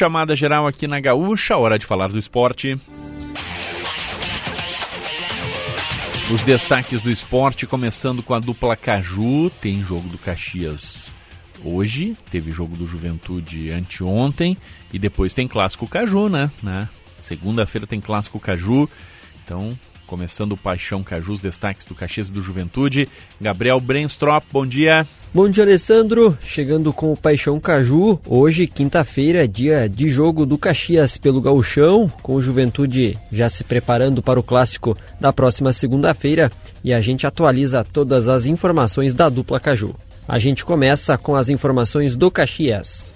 Chamada geral aqui na Gaúcha, hora de falar do esporte. Os destaques do esporte, começando com a dupla Caju, tem jogo do Caxias hoje, teve jogo do Juventude anteontem e depois tem clássico Caju, né? né? Segunda-feira tem clássico Caju, então começando o Paixão Caju, os destaques do Caxias e do Juventude. Gabriel Brenstrop, bom dia. Bom dia, Alessandro. Chegando com o Paixão Caju, hoje, quinta-feira, dia de jogo do Caxias pelo Gauchão, com o Juventude já se preparando para o clássico da próxima segunda-feira e a gente atualiza todas as informações da dupla Caju. A gente começa com as informações do Caxias.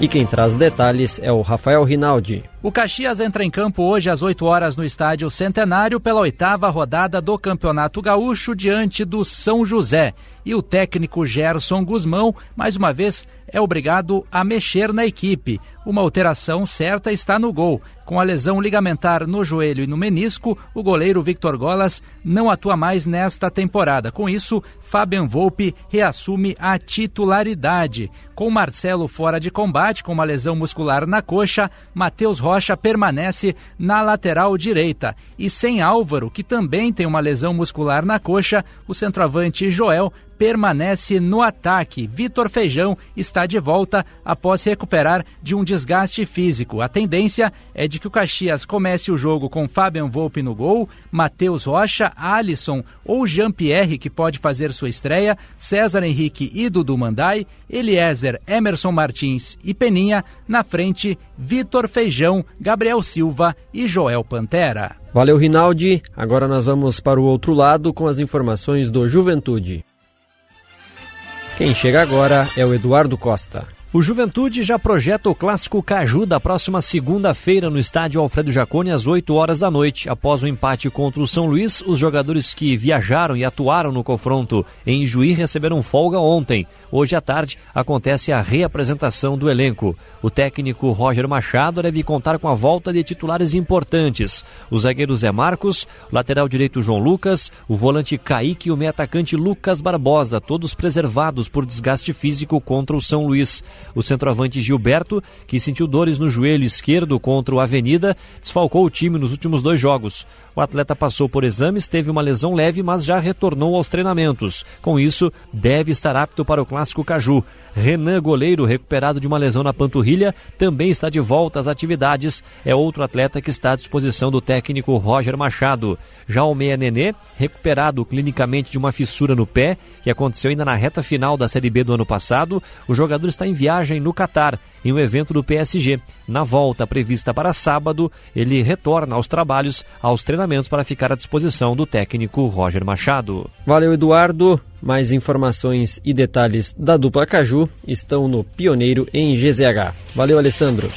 E quem traz os detalhes é o Rafael Rinaldi. O Caxias entra em campo hoje às 8 horas no Estádio Centenário pela oitava rodada do Campeonato Gaúcho diante do São José. E o técnico Gerson Guzmão, mais uma vez, é obrigado a mexer na equipe. Uma alteração certa está no gol. Com a lesão ligamentar no joelho e no menisco, o goleiro Victor Golas não atua mais nesta temporada. Com isso, Fabian Volpe reassume a titularidade. Com Marcelo fora de combate, com uma lesão muscular na coxa, Matheus Rocha permanece na lateral direita. E sem Álvaro, que também tem uma lesão muscular na coxa, o centroavante Joel permanece no ataque. Vitor Feijão está de volta após se recuperar de um desgaste físico. A tendência é de que o Caxias comece o jogo com Fabian Volpe no gol, Matheus Rocha, Alisson ou Jean-Pierre, que pode fazer sua estreia, César Henrique e Dudu Mandai, Eliezer, Emerson Martins e Peninha, na frente, Vitor Feijão, Gabriel Silva e Joel Pantera. Valeu, Rinaldi. Agora nós vamos para o outro lado com as informações do Juventude. Quem chega agora é o Eduardo Costa. O Juventude já projeta o clássico Caju da próxima segunda-feira no estádio Alfredo Jaconi às 8 horas da noite. Após o empate contra o São Luís, os jogadores que viajaram e atuaram no confronto em Juí receberam folga ontem. Hoje à tarde acontece a reapresentação do elenco. O técnico Roger Machado deve contar com a volta de titulares importantes. O zagueiro Zé Marcos, o lateral direito João Lucas, o volante Kaique e o meio atacante Lucas Barbosa, todos preservados por desgaste físico contra o São Luís. O centroavante Gilberto, que sentiu dores no joelho esquerdo contra o Avenida, desfalcou o time nos últimos dois jogos. O atleta passou por exames, teve uma lesão leve, mas já retornou aos treinamentos. Com isso, deve estar apto para o clássico Caju. Renan, goleiro, recuperado de uma lesão na panturrilha, também está de volta às atividades. É outro atleta que está à disposição do técnico Roger Machado. Já o Meia Nenê, recuperado clinicamente de uma fissura no pé, que aconteceu ainda na reta final da Série B do ano passado, o jogador está em viagem no Catar em um evento do PSG. Na volta prevista para sábado, ele retorna aos trabalhos, aos treinamentos para ficar à disposição do técnico Roger Machado. Valeu, Eduardo. Mais informações e detalhes da dupla Caju estão no Pioneiro em GZH. Valeu, Alessandro.